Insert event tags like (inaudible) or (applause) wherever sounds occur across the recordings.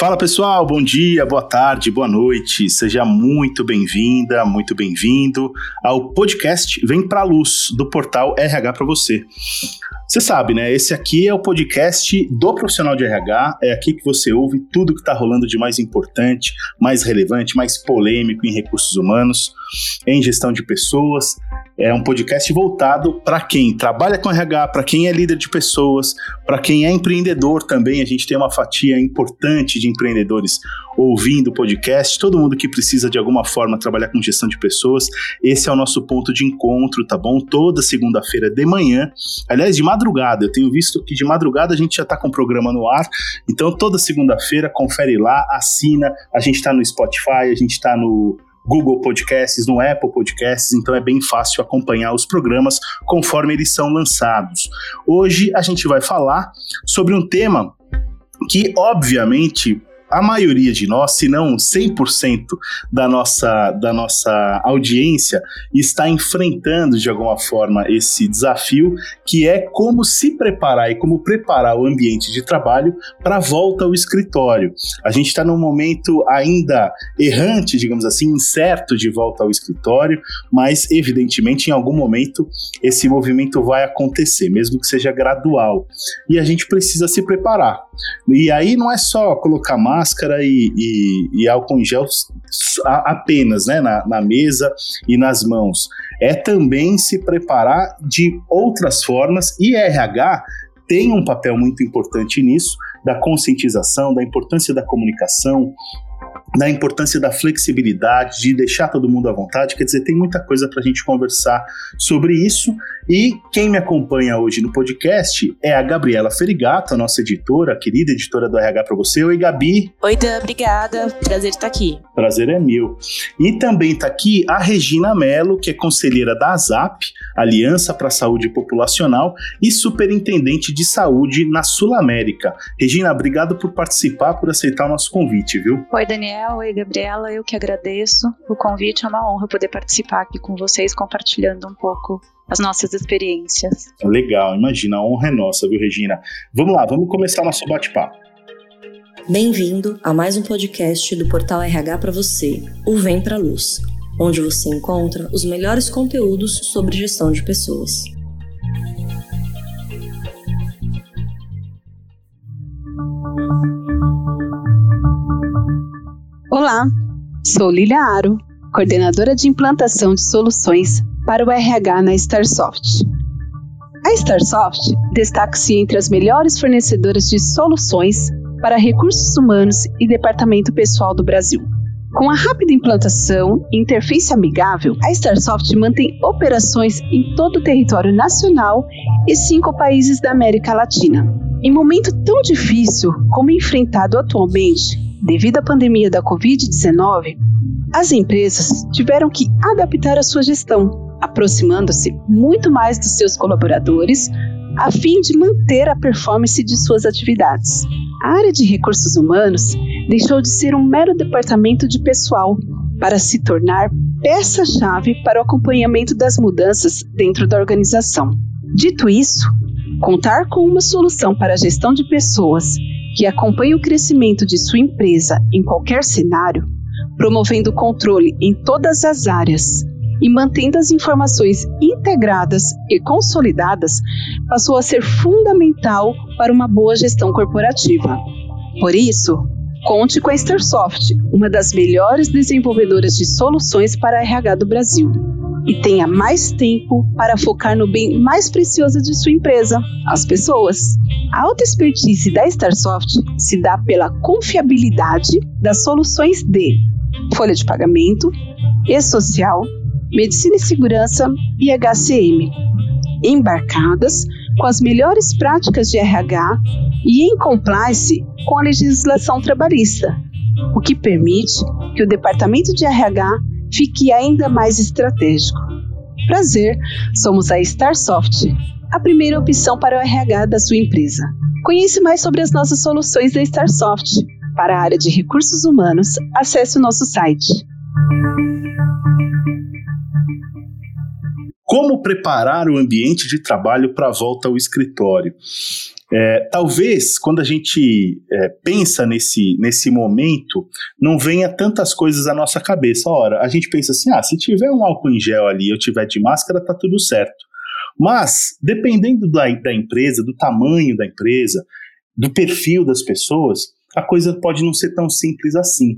Fala pessoal, bom dia, boa tarde, boa noite. Seja muito bem-vinda, muito bem-vindo ao podcast Vem Pra Luz do portal RH para você. Você sabe, né? Esse aqui é o podcast do profissional de RH. É aqui que você ouve tudo que está rolando de mais importante, mais relevante, mais polêmico em recursos humanos, em gestão de pessoas, é um podcast voltado para quem trabalha com RH, para quem é líder de pessoas, para quem é empreendedor também. A gente tem uma fatia importante de empreendedores ouvindo o podcast. Todo mundo que precisa de alguma forma trabalhar com gestão de pessoas, esse é o nosso ponto de encontro, tá bom? Toda segunda-feira de manhã, aliás, de madrugada. Eu tenho visto que de madrugada a gente já está com o programa no ar. Então, toda segunda-feira, confere lá, assina. A gente está no Spotify, a gente está no Google Podcasts, no Apple Podcasts, então é bem fácil acompanhar os programas conforme eles são lançados. Hoje a gente vai falar sobre um tema que, obviamente, a maioria de nós, se não 100% da nossa, da nossa audiência, está enfrentando de alguma forma esse desafio, que é como se preparar e como preparar o ambiente de trabalho para a volta ao escritório. A gente está num momento ainda errante, digamos assim, incerto de volta ao escritório, mas evidentemente em algum momento esse movimento vai acontecer, mesmo que seja gradual. E a gente precisa se preparar. E aí não é só colocar máscara e, e, e álcool em gel apenas né, na, na mesa e nas mãos. É também se preparar de outras formas e RH tem um papel muito importante nisso, da conscientização, da importância da comunicação, da importância da flexibilidade, de deixar todo mundo à vontade. Quer dizer, tem muita coisa para a gente conversar sobre isso. E quem me acompanha hoje no podcast é a Gabriela Ferigato, a nossa editora, a querida editora do RH para você. Oi, Gabi. Oi, Dan, obrigada. Prazer estar aqui. Prazer é meu. E também está aqui a Regina Mello, que é conselheira da ASAP, Aliança para a Saúde Populacional, e superintendente de saúde na Sul América. Regina, obrigado por participar, por aceitar o nosso convite, viu? Oi, Daniel. Oi, Gabriela. Eu que agradeço o convite. É uma honra poder participar aqui com vocês, compartilhando um pouco as nossas experiências. Legal, imagina, a honra é nossa, viu, Regina? Vamos lá, vamos começar nosso bate-papo. Bem-vindo a mais um podcast do Portal RH para você, o Vem Pra Luz, onde você encontra os melhores conteúdos sobre gestão de pessoas. Olá, sou Lilia Aro, coordenadora de implantação de soluções para o RH na Starsoft. A Starsoft destaca-se entre as melhores fornecedoras de soluções para recursos humanos e departamento pessoal do Brasil. Com a rápida implantação e interface amigável, a Starsoft mantém operações em todo o território nacional e cinco países da América Latina. Em momento tão difícil como enfrentado atualmente, devido à pandemia da Covid-19, as empresas tiveram que adaptar a sua gestão aproximando-se muito mais dos seus colaboradores a fim de manter a performance de suas atividades. A área de recursos humanos deixou de ser um mero departamento de pessoal para se tornar peça-chave para o acompanhamento das mudanças dentro da organização. Dito isso, contar com uma solução para a gestão de pessoas que acompanhe o crescimento de sua empresa em qualquer cenário, promovendo controle em todas as áreas, e mantendo as informações integradas e consolidadas passou a ser fundamental para uma boa gestão corporativa. Por isso, conte com a Starsoft, uma das melhores desenvolvedoras de soluções para RH do Brasil. E tenha mais tempo para focar no bem mais precioso de sua empresa, as pessoas. A alta expertise da Starsoft se dá pela confiabilidade das soluções de folha de pagamento, e-social, Medicina e Segurança e HCM, embarcadas com as melhores práticas de RH e em compliance com a legislação trabalhista, o que permite que o departamento de RH fique ainda mais estratégico. Prazer, somos a Starsoft, a primeira opção para o RH da sua empresa. Conheça mais sobre as nossas soluções da Starsoft. Para a área de recursos humanos, acesse o nosso site. Como preparar o ambiente de trabalho para a volta ao escritório? É, talvez quando a gente é, pensa nesse, nesse momento, não venha tantas coisas à nossa cabeça. Ora, a gente pensa assim: ah, se tiver um álcool em gel ali, eu tiver de máscara, tá tudo certo. Mas, dependendo da, da empresa, do tamanho da empresa, do perfil das pessoas, a coisa pode não ser tão simples assim.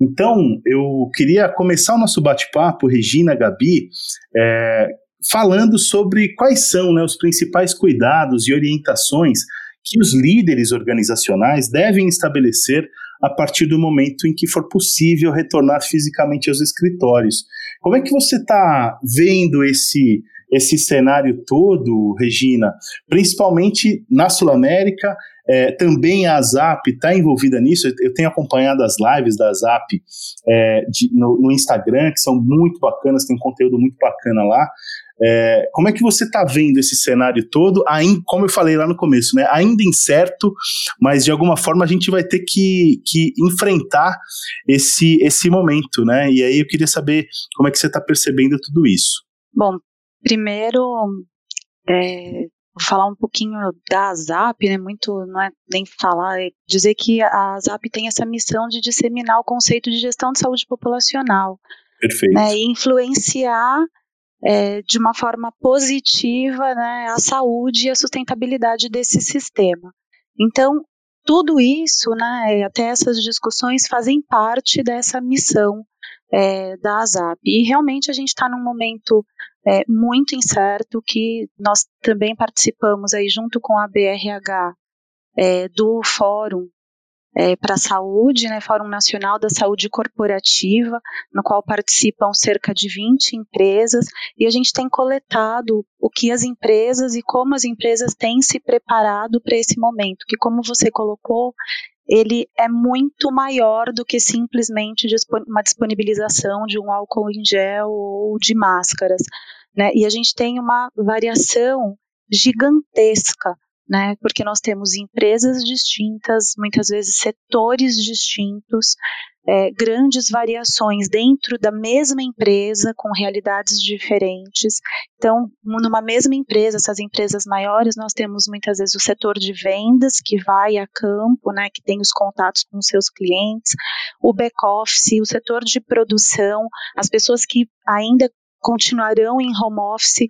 Então, eu queria começar o nosso bate-papo, Regina, Gabi, é, falando sobre quais são né, os principais cuidados e orientações que os líderes organizacionais devem estabelecer a partir do momento em que for possível retornar fisicamente aos escritórios. Como é que você está vendo esse, esse cenário todo, Regina, principalmente na Sul América é, também a Zap está envolvida nisso. Eu tenho acompanhado as lives da Zap é, de, no, no, Instagram, que são muito bacanas, tem um conteúdo muito bacana lá. É, como é que você está vendo esse cenário todo? Ainda, como eu falei lá no começo, né, ainda incerto, mas de alguma forma a gente vai ter que, que enfrentar esse, esse momento, né? E aí eu queria saber como é que você está percebendo tudo isso. Bom, primeiro, é, Vou falar um pouquinho da ZAP, né? Muito, não é nem falar, é dizer que a ZAP tem essa missão de disseminar o conceito de gestão de saúde populacional. Perfeito. Né, e influenciar é, de uma forma positiva né, a saúde e a sustentabilidade desse sistema. Então, tudo isso, né, até essas discussões fazem parte dessa missão é, da ASAP. E realmente a gente está num momento é, muito incerto que nós também participamos aí junto com a BRH é, do Fórum é, para a Saúde, né, Fórum Nacional da Saúde Corporativa, no qual participam cerca de 20 empresas, e a gente tem coletado o que as empresas e como as empresas têm se preparado para esse momento, que como você colocou, ele é muito maior do que simplesmente uma disponibilização de um álcool em gel ou de máscaras. Né? E a gente tem uma variação gigantesca né? Porque nós temos empresas distintas, muitas vezes setores distintos, é, grandes variações dentro da mesma empresa, com realidades diferentes. Então, numa mesma empresa, essas empresas maiores, nós temos muitas vezes o setor de vendas, que vai a campo, né, que tem os contatos com seus clientes, o back-office, o setor de produção, as pessoas que ainda continuarão em home office,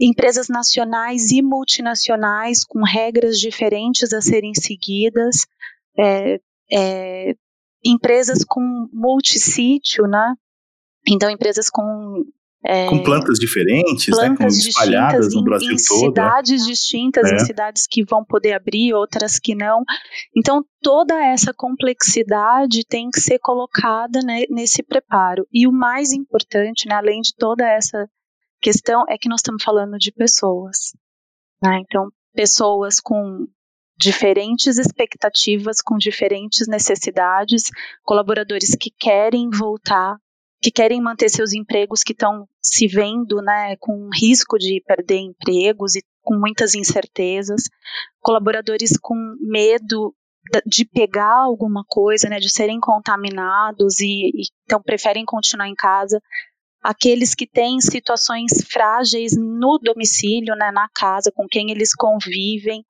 empresas nacionais e multinacionais com regras diferentes a serem seguidas, é, é, empresas com multissítio, né? Então, empresas com é, com plantas diferentes, plantas né, com espalhadas no Brasil em, todo. Em cidades distintas, é. em cidades que vão poder abrir, outras que não. Então, toda essa complexidade tem que ser colocada né, nesse preparo. E o mais importante, né, além de toda essa questão é que nós estamos falando de pessoas. Né? Então, pessoas com diferentes expectativas, com diferentes necessidades, colaboradores que querem voltar, que querem manter seus empregos, que estão se vendo né, com risco de perder empregos e com muitas incertezas, colaboradores com medo de pegar alguma coisa, né, de serem contaminados e, e então preferem continuar em casa aqueles que têm situações frágeis no domicílio, né, na casa, com quem eles convivem.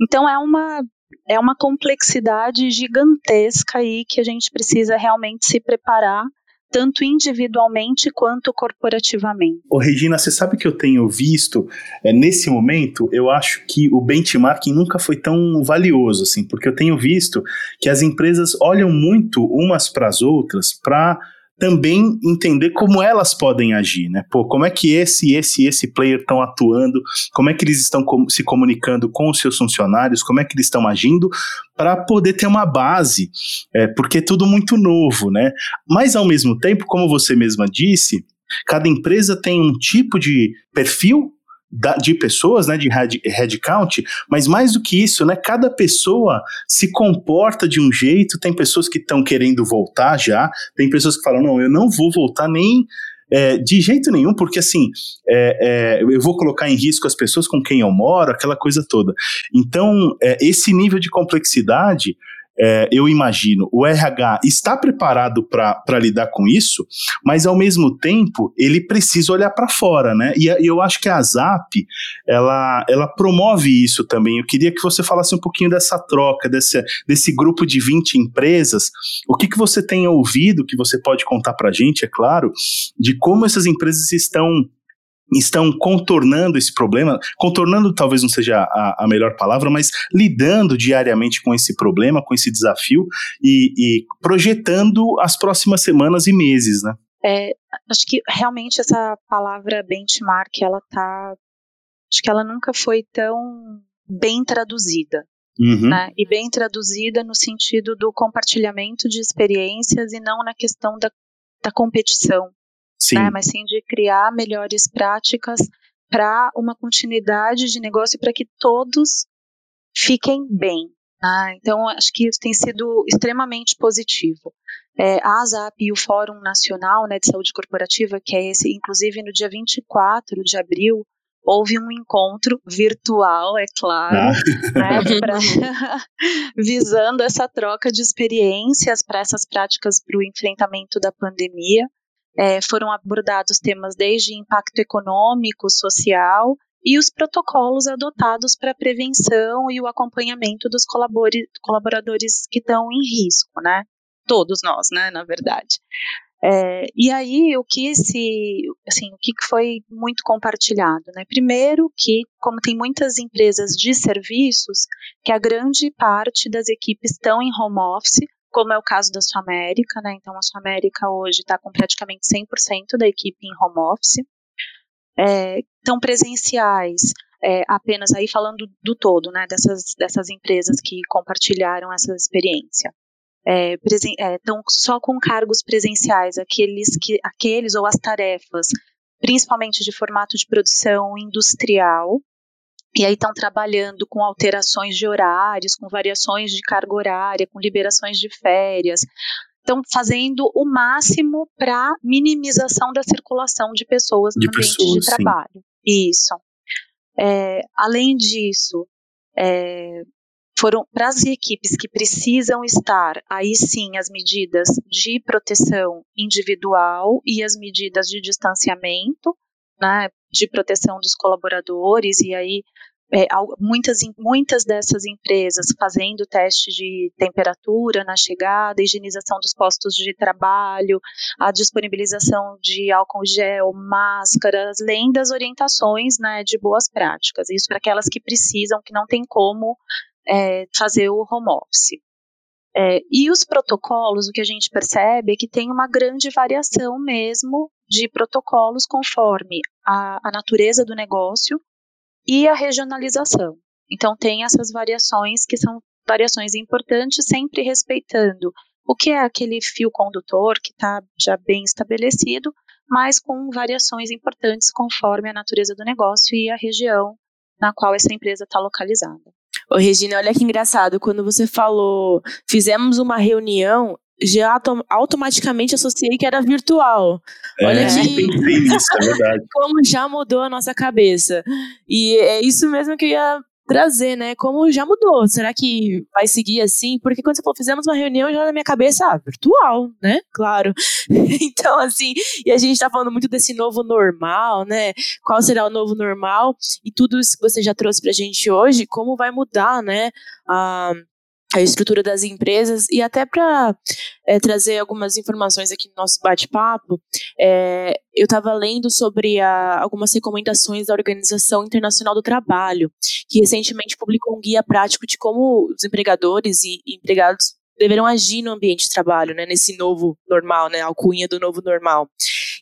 Então é uma é uma complexidade gigantesca aí que a gente precisa realmente se preparar tanto individualmente quanto corporativamente. Ô Regina, você sabe que eu tenho visto, é, nesse momento, eu acho que o benchmarking nunca foi tão valioso, assim, porque eu tenho visto que as empresas olham muito umas para as outras para também entender como elas podem agir, né? Pô, como é que esse, esse, esse player estão atuando, como é que eles estão com, se comunicando com os seus funcionários, como é que eles estão agindo, para poder ter uma base, é, porque é tudo muito novo, né? Mas ao mesmo tempo, como você mesma disse, cada empresa tem um tipo de perfil de pessoas, né, de head, headcount, mas mais do que isso, né, cada pessoa se comporta de um jeito, tem pessoas que estão querendo voltar já, tem pessoas que falam, não, eu não vou voltar nem é, de jeito nenhum, porque assim, é, é, eu vou colocar em risco as pessoas com quem eu moro, aquela coisa toda. Então, é, esse nível de complexidade é, eu imagino, o RH está preparado para lidar com isso, mas ao mesmo tempo ele precisa olhar para fora, né? E, e, eu acho que a Zap ela, ela promove isso também. Eu queria que você falasse um pouquinho dessa troca, desse, desse grupo de 20 empresas. O que, que você tem ouvido, que você pode contar para a gente, é claro, de como essas empresas estão estão contornando esse problema, contornando talvez não seja a, a, melhor palavra, mas lidando diariamente com esse problema, com esse desafio e, e projetando as próximas semanas e meses, né? É, acho que realmente essa palavra benchmark, ela tá, acho que ela nunca foi tão bem traduzida, Uhum. Né? E bem traduzida no sentido do compartilhamento de experiências e não na questão da, da competição, sim. Né? mas sim de criar melhores práticas para uma continuidade de negócio para que todos fiquem bem. Né? Então, acho que isso tem sido extremamente positivo. É, a ASAP e o Fórum Nacional né, de Saúde Corporativa, que é esse, inclusive no dia 24 de abril, houve um encontro virtual, é claro, ah. né, pra, (laughs) visando essa troca de experiências para essas práticas para o enfrentamento da pandemia. É, foram abordados temas desde impacto econômico, social e os protocolos adotados para a prevenção e o acompanhamento dos colaboradores que estão em risco, né? Todos nós, né, na verdade. É, e aí o que esse, assim, o que foi muito compartilhado, né? Primeiro que, como tem muitas empresas de serviços, que a grande parte das equipes estão em home office, como é o caso da Sua América, né? Então a Sua América hoje está com praticamente 100% da equipe em home office. É, estão presenciais, é, apenas aí falando do todo, né? Dessas, dessas empresas que compartilharam essa experiência estão é, só com cargos presenciais, aqueles, que, aqueles ou as tarefas, principalmente de formato de produção industrial, e aí estão trabalhando com alterações de horários, com variações de carga horária, com liberações de férias, estão fazendo o máximo para minimização da circulação de pessoas no de ambiente pessoas, de trabalho. Sim. Isso. É, além disso, é, foram para as equipes que precisam estar, aí sim, as medidas de proteção individual e as medidas de distanciamento, né, de proteção dos colaboradores, e aí é, muitas, muitas dessas empresas fazendo teste de temperatura na chegada, higienização dos postos de trabalho, a disponibilização de álcool gel, máscaras, além das orientações né, de boas práticas. Isso para aquelas que precisam, que não tem como é, fazer o home office. É, e os protocolos, o que a gente percebe é que tem uma grande variação mesmo de protocolos conforme a, a natureza do negócio e a regionalização. Então, tem essas variações que são variações importantes, sempre respeitando o que é aquele fio condutor que está já bem estabelecido, mas com variações importantes conforme a natureza do negócio e a região na qual essa empresa está localizada. Ô, Regina, olha que engraçado. Quando você falou, fizemos uma reunião, já automaticamente associei que era virtual. É, Olha que isso, é (laughs) como já mudou a nossa cabeça. E é isso mesmo que eu ia trazer, né? Como já mudou. Será que vai seguir assim? Porque quando você falou, fizemos uma reunião, já na minha cabeça, ah, virtual, né? Claro. (laughs) então, assim, e a gente tá falando muito desse novo normal, né? Qual será o novo normal? E tudo isso que você já trouxe pra gente hoje, como vai mudar, né? Ah, a estrutura das empresas e até para é, trazer algumas informações aqui no nosso bate-papo, é, eu estava lendo sobre a, algumas recomendações da Organização Internacional do Trabalho, que recentemente publicou um guia prático de como os empregadores e, empregados deverão agir no ambiente de trabalho, né, nesse novo normal, né, alcunha do novo normal.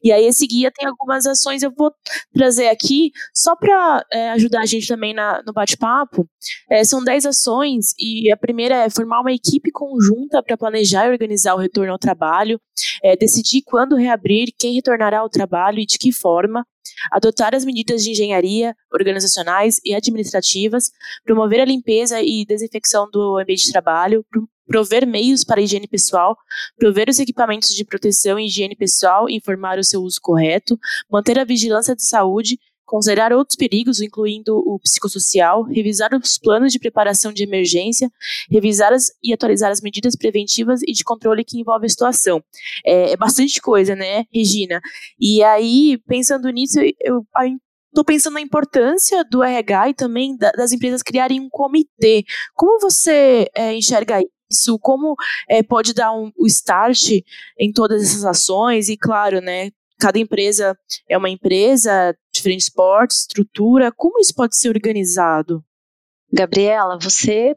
E aí esse guia tem algumas ações, eu vou trazer aqui, só para é, ajudar a gente também na, no bate-papo. É, são 10 ações, e a primeira é formar uma equipe conjunta para planejar e organizar o retorno ao trabalho, é, decidir quando reabrir, quem retornará ao trabalho e de que forma, adotar as medidas de engenharia organizacionais e administrativas, promover a limpeza e desinfecção do ambiente de trabalho, prover meios para a higiene pessoal, prover os equipamentos de proteção e higiene pessoal informar o seu uso correto, manter a vigilância de saúde, considerar outros perigos, incluindo o psicossocial, revisar os planos de preparação de emergência, revisar as, e atualizar as medidas preventivas e de controle que envolvem a situação. É, é bastante coisa, né, Regina? E aí, pensando nisso, eu, estou pensando na importância do RH e também da, das empresas criarem um comitê. Como você é, enxerga isso? Como é, pode dar um, o start em todas essas ações? E claro, né, cada empresa é uma empresa, diferentes portes, estrutura. Como isso pode ser organizado? Gabriela, você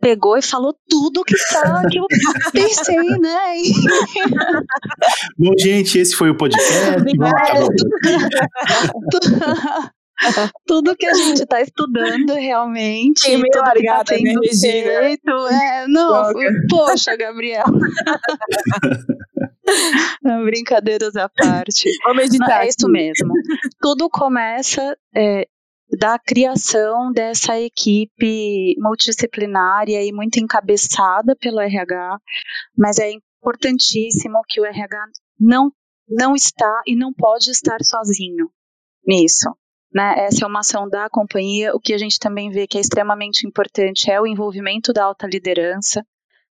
pegou e falou tudo que, tá, que eu pensei, né? Bom, gente, esse foi o podcast. (laughs) (laughs) tudo que a gente está estudando realmente, Tem tudo que está sendo né, feito. É, não, poxa, Gabriel. (laughs) Não, brincadeiras à parte. Vamos meditar. É isso mesmo. Tudo começa é, da criação dessa equipe multidisciplinária e muito encabeçada pelo RH, mas é importantíssimo que o RH não, não está e não pode estar sozinho nisso. Né? Essa é uma ação da companhia. O que a gente também vê que é extremamente importante é o envolvimento da alta liderança.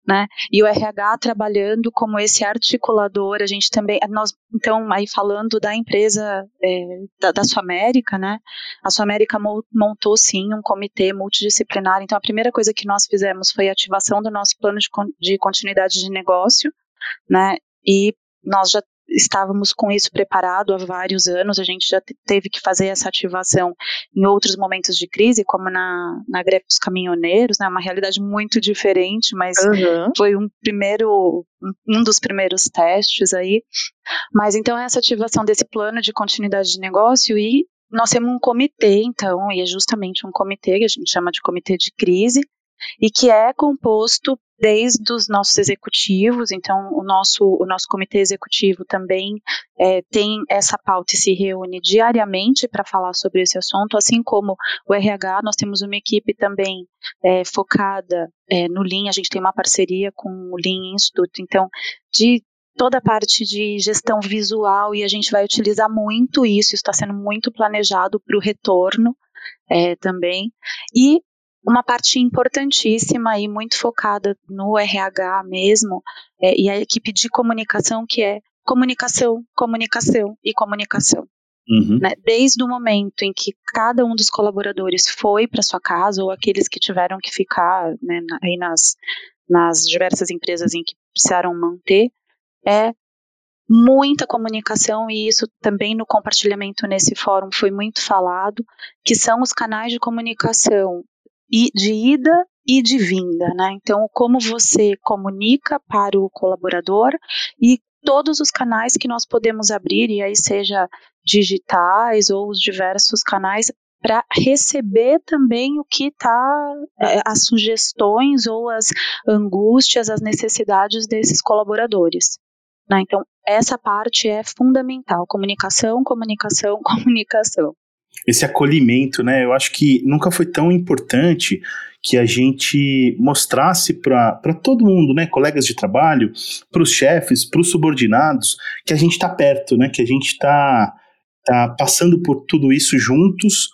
Né? E o RH trabalhando como esse articulador, a gente também, nós, então, aí falando da empresa é, da, da América, né? A América montou sim um comitê multidisciplinar. Então, a primeira coisa que nós fizemos foi a ativação do nosso plano de, de continuidade de negócio, né? E nós já estávamos com isso preparado há vários anos, a gente já teve que fazer essa ativação em outros momentos de crise, como na, na greve dos caminhoneiros, né, uma realidade muito diferente, mas uhum. foi um primeiro, um dos primeiros testes aí. Mas então essa ativação desse plano de continuidade de negócio e nós temos um comitê, então, e é justamente um comitê que a gente chama de comitê de crise, e que é composto desde os nossos executivos, então o nosso, o nosso comitê executivo também é, tem essa pauta e se reúne diariamente para falar sobre esse assunto, assim como o RH, nós temos uma equipe também é, focada é, no Lean, a gente tem uma parceria com o Lean Institute, então de toda a parte de gestão visual e a gente vai utilizar muito isso, isso está sendo muito planejado para o retorno é, também. E uma parte importantíssima e muito focada no RH mesmo, é, e a equipe de comunicação, que é comunicação, comunicação e comunicação. Uhum. Né? Desde o momento em que cada um dos colaboradores foi para sua casa, ou aqueles que tiveram que ficar né, aí nas, nas diversas empresas em que precisaram manter, é muita comunicação e isso também no compartilhamento nesse fórum foi muito falado, que são os canais de comunicação e de ida e de vinda, né? Então, como você comunica para o colaborador e todos os canais que nós podemos abrir, e aí seja digitais ou os diversos canais, para receber também o que está, é, as sugestões ou as angústias, as necessidades desses colaboradores. Né? Então, essa parte é fundamental: comunicação, comunicação, (laughs) comunicação esse acolhimento, né? Eu acho que nunca foi tão importante que a gente mostrasse para todo mundo, né, colegas de trabalho, para os chefes, para os subordinados, que a gente está perto, né, que a gente está tá passando por tudo isso juntos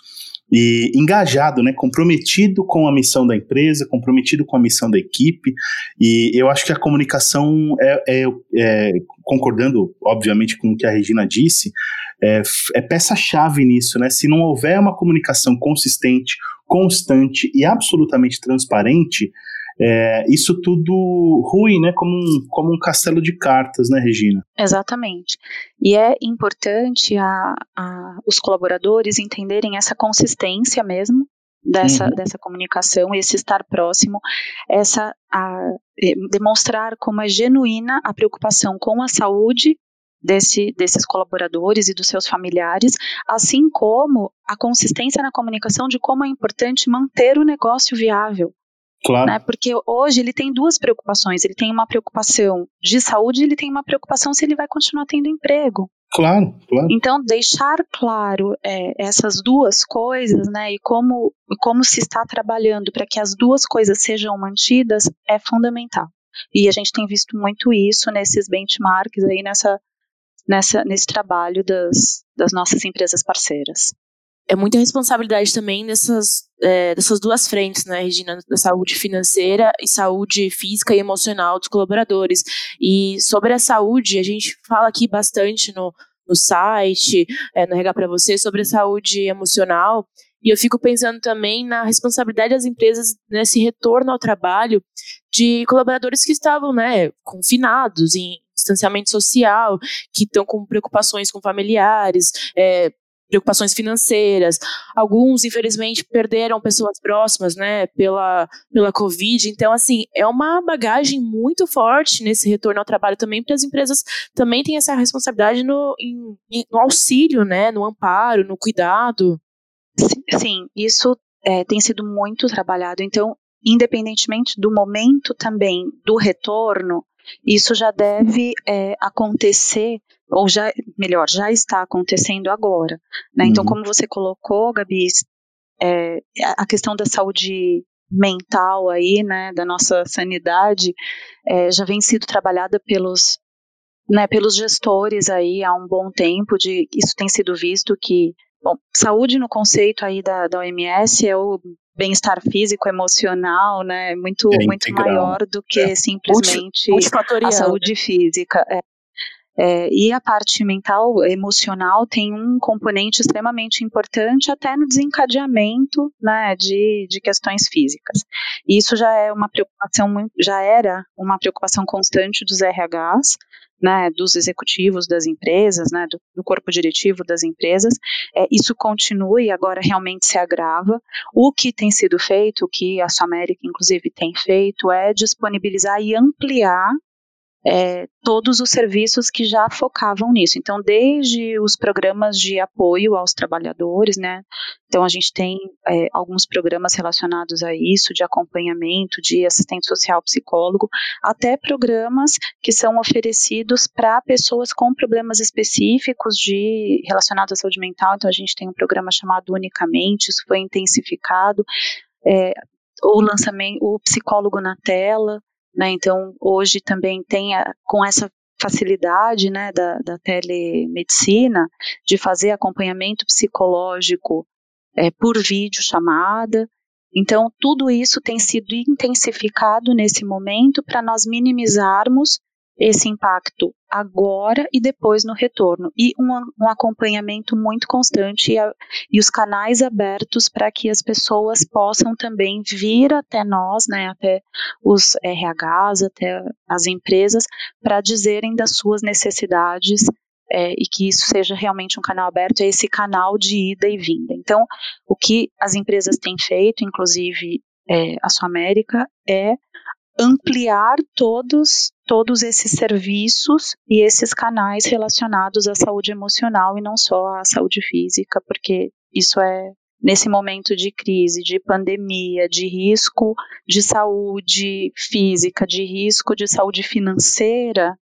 e engajado, né, comprometido com a missão da empresa, comprometido com a missão da equipe, e eu acho que a comunicação é, é, é concordando, obviamente, com o que a Regina disse, é, é peça-chave nisso, né? Se não houver uma comunicação consistente, constante e absolutamente transparente, é, isso tudo ruim, né? Como um, como um castelo de cartas, né, Regina? Exatamente. E é importante a, a, os colaboradores entenderem essa consistência mesmo dessa, uhum. dessa comunicação, esse estar próximo, essa a, demonstrar como é genuína a preocupação com a saúde desse, desses colaboradores e dos seus familiares, assim como a consistência na comunicação de como é importante manter o negócio viável. Claro. Né? Porque hoje ele tem duas preocupações. Ele tem uma preocupação de saúde e ele tem uma preocupação se ele vai continuar tendo emprego. Claro, claro. Então, deixar claro é, essas duas coisas, né, e como, como se está trabalhando para que as duas coisas sejam mantidas é fundamental. E a gente tem visto muito isso nesses benchmarks aí, nessa, nessa, nesse trabalho das, das nossas empresas parceiras. é muita responsabilidade também nessas, é, dessas duas frentes, né, Regina? Da saúde financeira e saúde física e emocional dos colaboradores. E sobre a saúde, a gente fala aqui bastante no, no site, é, no RH para você, sobre a saúde emocional. E eu fico pensando também na responsabilidade das empresas nesse retorno ao trabalho de colaboradores que estavam, né, confinados em distanciamento social, que estão com preocupações com familiares, é, preocupações financeiras. Alguns, infelizmente, perderam pessoas próximas, né, pela, pela Covid. Então, assim, é uma bagagem muito forte nesse retorno ao trabalho também, porque as empresas também têm essa responsabilidade no, em, no auxílio, né, no amparo, no cuidado. Sim, isso é, tem sido muito trabalhado. Então, independentemente do momento também do retorno, isso já deve é, acontecer ou já, melhor, já está acontecendo agora. Né? Então, uhum. Como você colocou, Gabi, é, a questão da saúde mental aí, né, da nossa sanidade, é, já vem sido trabalhada pelos, né, pelos gestores aí há um bom tempo, de, isso tem sido visto que, bom, saúde no conceito aí da, da OMS é o bem-estar físico, emocional, né, muito, é muito maior do que é. simplesmente a saúde física. É. É, e a parte mental, emocional, tem um componente extremamente importante até no desencadeamento né, de, de questões físicas. E isso já é uma preocupação, já era uma preocupação constante dos RHs, né, dos executivos das empresas, né, do, do corpo diretivo das empresas, é, isso continua e agora realmente se agrava. O que tem sido feito, o que a América inclusive tem feito, é disponibilizar e ampliar é, todos os serviços que já focavam nisso. Então, desde os programas de apoio aos trabalhadores, né? Então, a gente tem é, alguns programas relacionados a isso, de acompanhamento, de assistente social, psicólogo, até programas que são oferecidos para pessoas com problemas específicos de relacionados à saúde mental. Então, a gente tem um programa chamado Unicamente, isso foi intensificado. É, o lançamento, o psicólogo na tela, né? Então, hoje também tem, a, com essa facilidade né, da, da telemedicina, de fazer acompanhamento psicológico é, por vídeo chamada. Então, tudo isso tem sido intensificado nesse momento para nós minimizarmos esse impacto agora e depois no retorno. E um, um acompanhamento muito constante e, a, e os canais abertos para que as pessoas possam também vir até nós, né, até os RHs, até as empresas, para dizerem das suas necessidades é, e que isso seja realmente um canal aberto, é esse canal de ida e vinda. Então, o que as empresas têm feito, inclusive é, a Sua América, é ampliar todos todos esses serviços e esses canais relacionados à saúde emocional e não só à saúde física, porque isso é nesse momento de crise, de pandemia, de risco de saúde física, de risco de saúde financeira,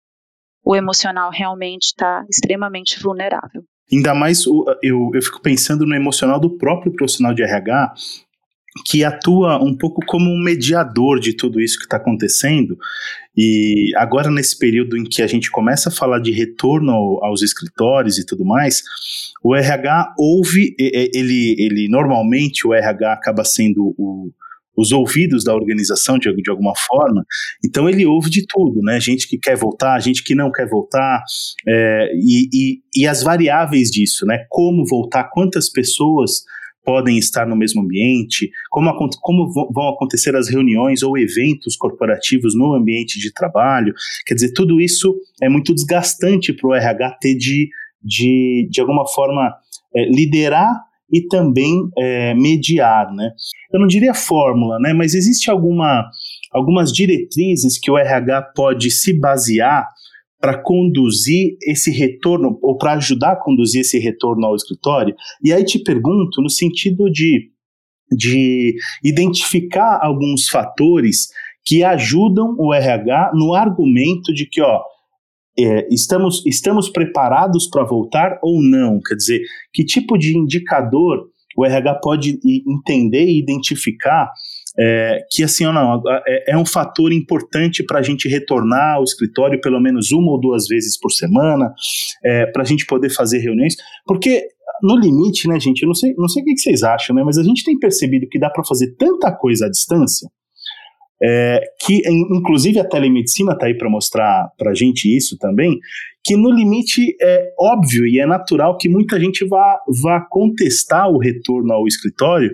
o emocional realmente está extremamente vulnerável. Ainda mais eu, eu fico pensando no emocional do próprio profissional de RH, que atua um pouco como um mediador de tudo isso que está acontecendo. E agora, nesse período em que a gente começa a falar de retorno aos escritórios e tudo mais, o RH ouve, ele, ele normalmente o RH acaba sendo o, os ouvidos da organização de, de alguma forma, então ele ouve de tudo, né? Gente que quer voltar, gente que não quer voltar, é, e, e, e as variáveis disso, né? Como voltar, quantas pessoas podem estar no mesmo ambiente, como, como vão acontecer as reuniões ou eventos corporativos no ambiente de trabalho. Quer dizer, tudo isso é muito desgastante para o RH ter de, de, de alguma forma, é, liderar e também é, mediar, né? Eu não diria fórmula, né? Mas existe alguma, algumas diretrizes que o RH pode se basear para conduzir esse retorno, ou para ajudar a conduzir esse retorno ao escritório? E aí te pergunto, no sentido de, de identificar alguns fatores que ajudam o RH no argumento de que, ó, é, estamos, estamos preparados para voltar ou não? Quer dizer, que tipo de indicador o RH pode entender e identificar é, que assim, não, é, é um fator importante para a gente retornar ao escritório pelo menos uma ou duas vezes por semana, é, para a gente poder fazer reuniões, porque no limite, né, gente, eu não sei, não sei o que vocês acham, né, mas a gente tem percebido que dá para fazer tanta coisa à distância, é, que inclusive a telemedicina está aí para mostrar para a gente isso também, que no limite é óbvio e é natural que muita gente vá, vá contestar o retorno ao escritório.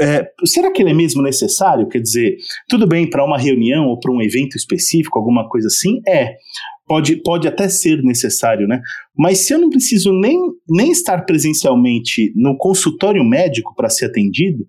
É, será que ele é mesmo necessário? Quer dizer, tudo bem para uma reunião ou para um evento específico, alguma coisa assim? É pode, pode até ser necessário, né? Mas se eu não preciso nem, nem estar presencialmente no consultório médico para ser atendido,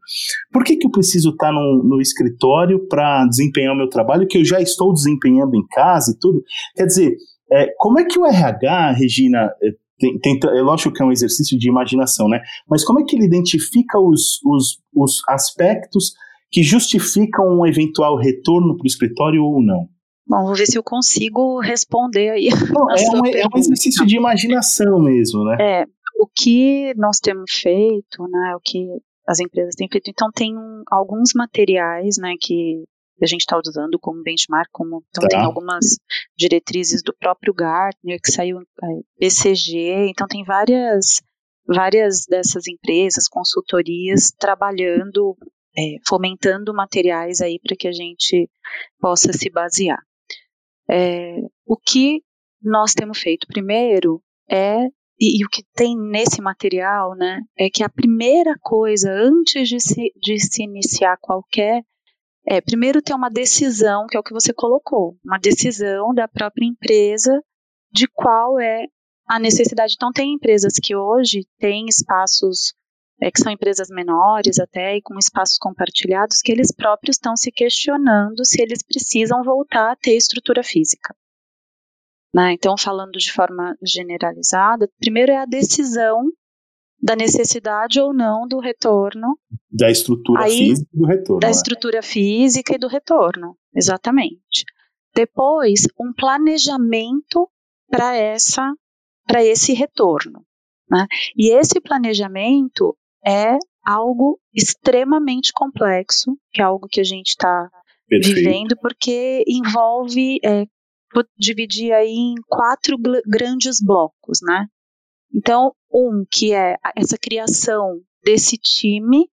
por que, que eu preciso estar no, no escritório para desempenhar o meu trabalho que eu já estou desempenhando em casa e tudo? Quer dizer, é, como é que o RH, Regina, é, tem, tem, é lógico que é um exercício de imaginação, né? Mas como é que ele identifica os, os, os aspectos que justificam um eventual retorno para o escritório ou não? Bom, vou ver se eu consigo responder aí. (laughs) Bom, é, um, é, um, exercício de imaginação mesmo, né? É, o que nós temos feito, né, o que as empresas têm feito, então tem um, alguns materiais, né, que a gente está usando como benchmark, como, então tá. tem algumas diretrizes do próprio Gartner, que saiu é, BCG, então tem várias, várias dessas empresas, consultorias, trabalhando, é, fomentando materiais aí para que a gente possa se basear. É, o que nós temos feito primeiro é e, e, o que tem nesse material, né, é que a primeira coisa antes de se, de se iniciar qualquer é primeiro ter uma decisão, que é o que você colocou, uma decisão da própria empresa de qual é a necessidade. Então, tem empresas que hoje têm espaços é, que são empresas menores até e com espaços compartilhados, que eles próprios estão se questionando se eles precisam voltar a ter estrutura física. Né? Então, falando de forma generalizada, primeiro é a decisão da necessidade ou não do retorno. Da estrutura Aí, física e do retorno. Da né? estrutura física e do retorno, exatamente. Depois, um planejamento para essa para esse retorno. Né? E esse planejamento é algo extremamente complexo, que é algo que a gente está vivendo, porque envolve é, dividir aí em quatro grandes blocos, né? Então, um que é essa criação desse time,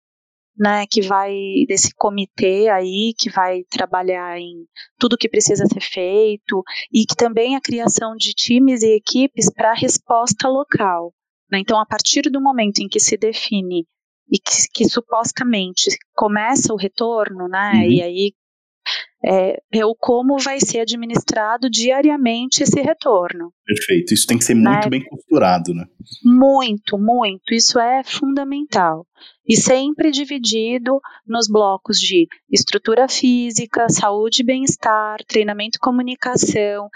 né, que vai desse comitê aí que vai trabalhar em tudo que precisa ser feito e que também a criação de times e equipes para resposta local. Né? Então, a partir do momento em que se define e que, que supostamente começa o retorno, né? Uhum. E aí é, é, o como vai ser administrado diariamente esse retorno. Perfeito. Isso tem que ser muito né? bem costurado, né? Muito, muito. Isso é fundamental. E sempre dividido nos blocos de estrutura física, saúde e bem-estar, treinamento e comunicação.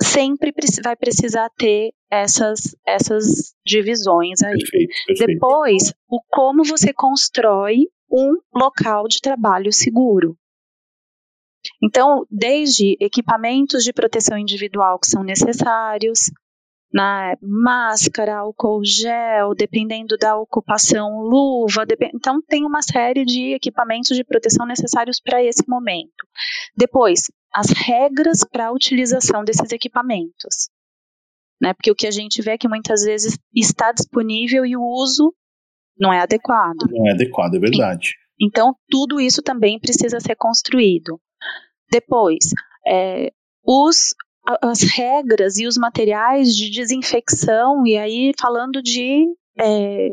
Sempre vai precisar ter essas, essas divisões aí. Perfeito, perfeito. Depois, o como você constrói um local de trabalho seguro. Então, desde equipamentos de proteção individual que são necessários, né, máscara, álcool gel, dependendo da ocupação, luva. Dep então, tem uma série de equipamentos de proteção necessários para esse momento. Depois, as regras para a utilização desses equipamentos. Né, porque o que a gente vê é que muitas vezes está disponível e o uso não é adequado. Não é adequado, é verdade. Então, tudo isso também precisa ser construído. Depois, é, os, as regras e os materiais de desinfecção, e aí falando de é,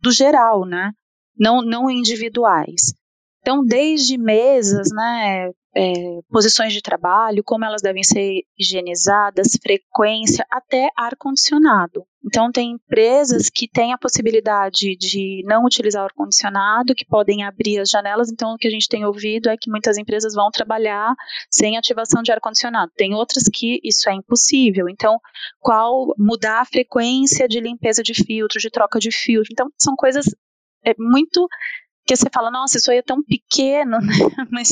do geral, né? Não, não individuais. Então, desde mesas, né, é, posições de trabalho, como elas devem ser higienizadas, frequência, até ar-condicionado. Então, tem empresas que têm a possibilidade de não utilizar ar-condicionado, que podem abrir as janelas. Então, o que a gente tem ouvido é que muitas empresas vão trabalhar sem ativação de ar-condicionado. Tem outras que isso é impossível. Então, qual mudar a frequência de limpeza de filtro, de troca de filtro. Então, são coisas é, muito que você fala, nossa, isso aí é tão pequeno, (laughs) né? Mas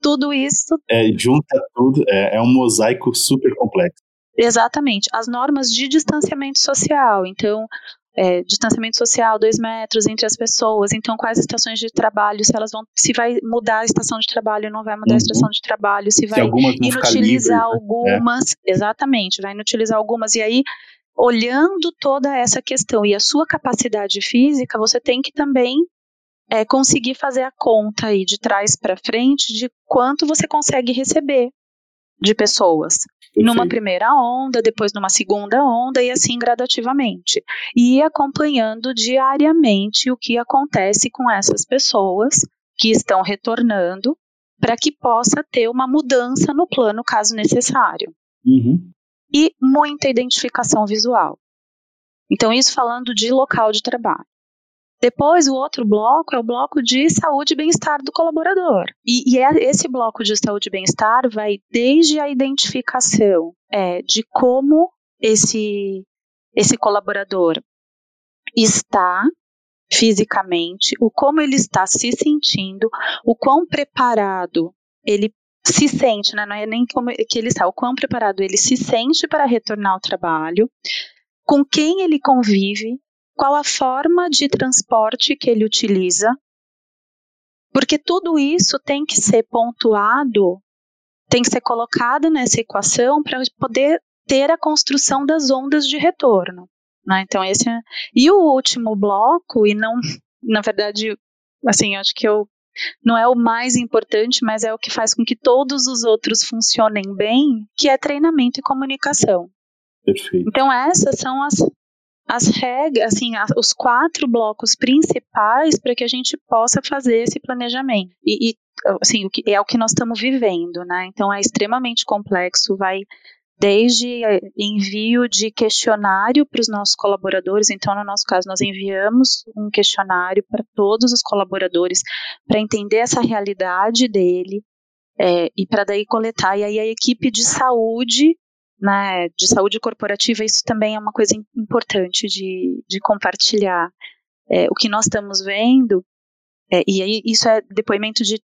tudo isso. É, junta tudo, é, é um mosaico super complexo. Exatamente. As normas de distanciamento social. Então, é, distanciamento social, dois metros entre as pessoas, então quais estações de trabalho, se elas vão, se vai mudar a estação de trabalho, não vai mudar uhum. a estação de trabalho, se vai se inutilizar livres, algumas, né? exatamente, vai inutilizar algumas, e aí, olhando toda essa questão e a sua capacidade física, você tem que também é, conseguir fazer a conta aí de trás para frente de quanto você consegue receber de pessoas. Perfeito. Numa primeira onda, depois numa segunda onda e assim gradativamente. E acompanhando diariamente o que acontece com essas pessoas que estão retornando para que possa ter uma mudança no plano caso necessário. Uhum. E muita identificação visual. Então, isso falando de local de trabalho. Depois, o outro bloco é o bloco de saúde e bem-estar do colaborador. E, e é, esse bloco de saúde e bem-estar vai desde a identificação é, de como esse, esse colaborador está fisicamente, o como ele está se sentindo, o quão preparado ele se sente, né? não é nem como que ele está, o quão preparado ele se sente para retornar ao trabalho, com quem ele convive, qual a forma de transporte que ele utiliza, porque tudo isso tem que ser pontuado, tem que ser colocado nessa equação para poder ter a construção das ondas de retorno. Né? Então esse é... e o último bloco e não, (laughs) na verdade, assim, acho que eu não é o mais importante, mas é o que faz com que todos os outros funcionem bem, que é treinamento e comunicação. Perfeito. Então essas são as as regras, assim, os quatro blocos principais para que a gente possa fazer esse planejamento. E, e assim, é o que nós estamos vivendo, né? Então é extremamente complexo, vai desde é, envio de questionário para os nossos colaboradores. Então, no nosso caso, nós enviamos um questionário para todos os colaboradores para entender essa realidade dele é, e para daí coletar. E aí a equipe de saúde né, de saúde corporativa, isso também é uma coisa importante de, de compartilhar. É, o que nós estamos vendo, é, e aí isso é depoimento de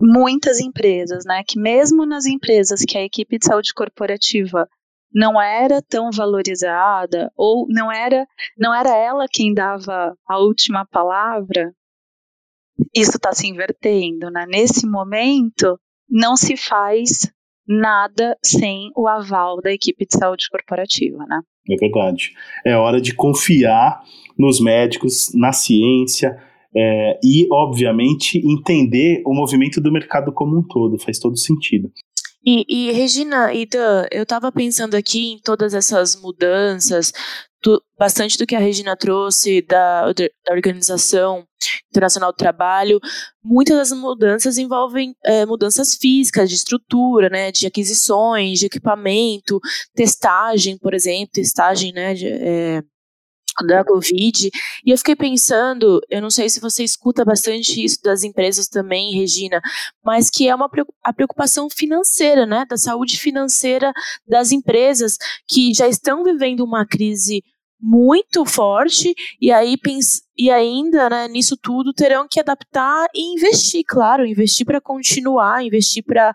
muitas empresas, né, que mesmo nas empresas que a equipe de saúde corporativa não era tão valorizada ou não era não era ela quem dava a última palavra, isso está se invertendo, né? Nesse momento não se faz nada sem o aval da equipe de saúde corporativa, né? É verdade. É hora de confiar nos médicos, na ciência é, e, obviamente, entender o movimento do mercado como um todo. Faz todo sentido. E, e Regina e Dan, eu estava pensando aqui em todas essas mudanças, tu, bastante do que a Regina trouxe da, da Organização Internacional do Trabalho. Muitas das mudanças envolvem é, mudanças físicas, de estrutura, né, de aquisições, de equipamento, testagem, por exemplo, testagem né, de, é, da Covid. E eu fiquei pensando, eu não sei se você escuta bastante isso das empresas também, Regina, mas que é uma a preocupação financeira, né, da saúde financeira das empresas que já estão vivendo uma crise muito forte e aí e ainda né, nisso tudo terão que adaptar e investir, claro, investir para continuar, investir para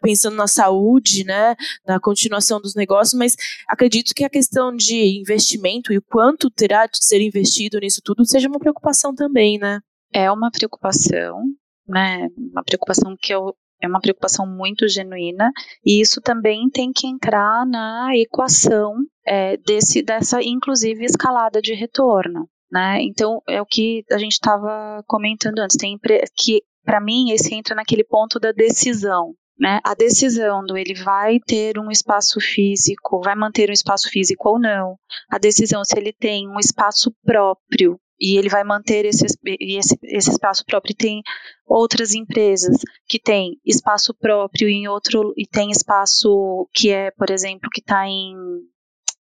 pensando na saúde, né, na continuação dos negócios, mas acredito que a questão de investimento e o quanto terá de ser investido nisso tudo seja uma preocupação também, né? É uma preocupação, né, uma preocupação que eu é uma preocupação muito genuína e isso também tem que entrar na equação é, desse, dessa, inclusive, escalada de retorno. Né? Então, é o que a gente estava comentando antes, tem que, para mim, esse entra naquele ponto da decisão. Né? A decisão do ele vai ter um espaço físico, vai manter um espaço físico ou não. A decisão se ele tem um espaço próprio e ele vai manter esse, esse, esse espaço próprio. E tem outras empresas que têm espaço próprio em outro e tem espaço que é, por exemplo, que está em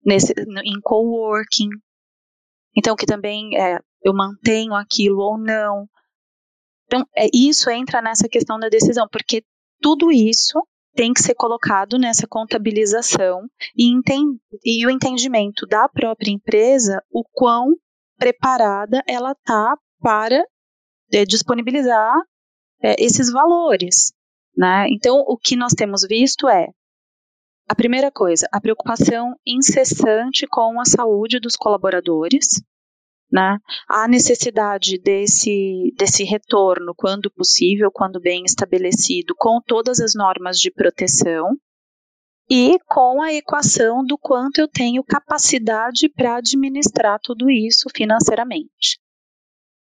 nesse em coworking. Então que também é, eu mantenho aquilo ou não. Então é, isso entra nessa questão da decisão, porque tudo isso tem que ser colocado nessa contabilização e, e o entendimento da própria empresa o quão preparada ela está para é, disponibilizar é, esses valores. Né? Então, o que nós temos visto é a primeira coisa, a preocupação incessante com a saúde dos colaboradores, Né? Há necessidade desse, desse retorno, quando possível, quando bem estabelecido, com todas as normas de proteção e com a equação do quanto eu tenho capacidade para administrar tudo isso financeiramente.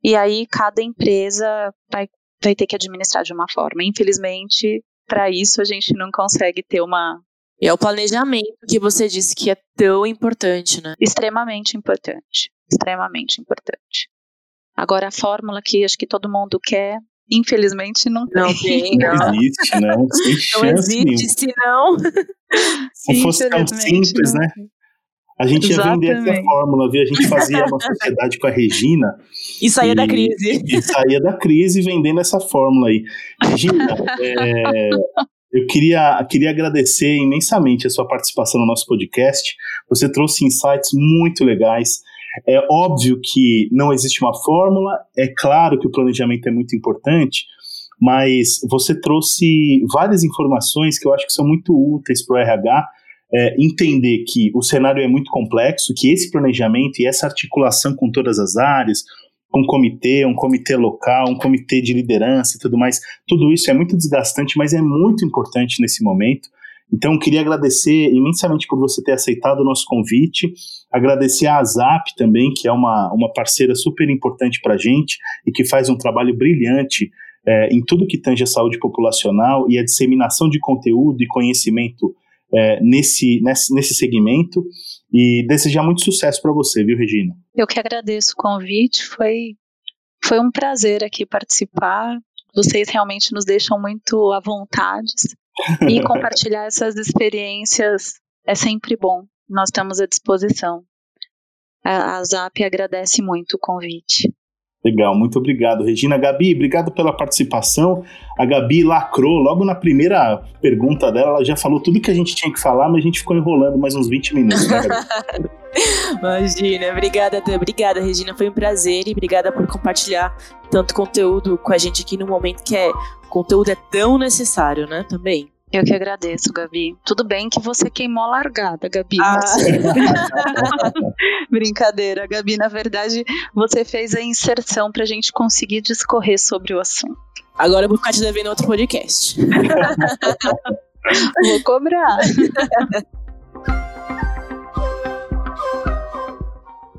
E aí cada empresa vai, vai ter que administrar de uma forma. Infelizmente, para isso a gente não consegue ter uma. E é o planejamento que você disse que é tão importante, né? Extremamente importante. Extremamente importante. Agora, a fórmula que acho que todo mundo quer, infelizmente, não tem. (laughs) Não tem, Não não. existe, não. Sem Não nenhuma. existe, se não. Se fosse tão simples, não né? A gente ia vender essa Exatamente. fórmula, viu? A gente fazia uma sociedade com a Regina E saía da E- crise. e saía da crise vendendo essa fórmula aí. Regina, (laughs) é, eu queria, queria agradecer imensamente a sua participação no nosso podcast. Você trouxe insights muito legais. É óbvio que não existe uma fórmula, é claro que o planejamento é muito importante, mas você trouxe várias informações que eu acho que são muito úteis para o RH é, entender que o cenário é muito complexo, que esse planejamento e essa articulação com todas as áreas, um comitê, um comitê local, um comitê de liderança e tudo mais, tudo isso é muito desgastante, mas é muito importante nesse momento. Então, queria agradecer imensamente por você ter aceitado o nosso convite, agradecer a Zap também, que é uma, uma parceira super importante para a gente e que faz um trabalho brilhante é, em tudo que tange a saúde populacional e a disseminação de conteúdo e conhecimento é, nesse, nesse, nesse segmento. E desejar muito sucesso para você, viu, Regina? Eu que agradeço o convite, foi, foi um prazer aqui participar. Vocês realmente nos deixam muito à vontade (laughs) e compartilhar essas experiências é sempre bom. Nós estamos à disposição. A, a Zap agradece muito o convite. Legal, muito obrigado, Regina. Gabi, obrigado pela participação. A Gabi lacrou logo na primeira pergunta dela, ela já falou tudo que a gente tinha que falar, mas a gente ficou enrolando mais uns 20 minutos, né? (laughs) Imagina, obrigada. Obrigada, Regina. Foi um prazer e obrigada por compartilhar tanto conteúdo com a gente aqui no momento que é conteúdo é tão necessário, né? Também. Eu que agradeço, Gabi. Tudo bem que você queimou a largada, Gabi. Ah. (laughs) Brincadeira, Gabi. Na verdade, você fez a inserção para a gente conseguir discorrer sobre o assunto. Agora eu vou ficar te devendo outro podcast. (laughs) Vou cobrar. (laughs)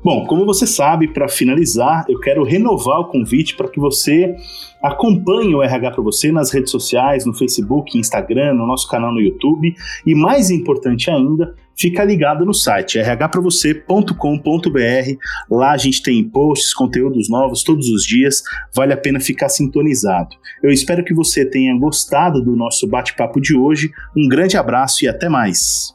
Bom, como você sabe, para finalizar, eu quero renovar o convite para que você acompanhe o RH para você nas redes sociais, no Facebook, Instagram, no nosso canal no YouTube e mais importante ainda, fica ligado no site rhpravocê.com.br. Lá a gente tem posts, conteúdos novos todos os dias, vale a pena ficar sintonizado. Eu espero que você tenha gostado do nosso bate-papo de hoje. Um grande abraço e até mais.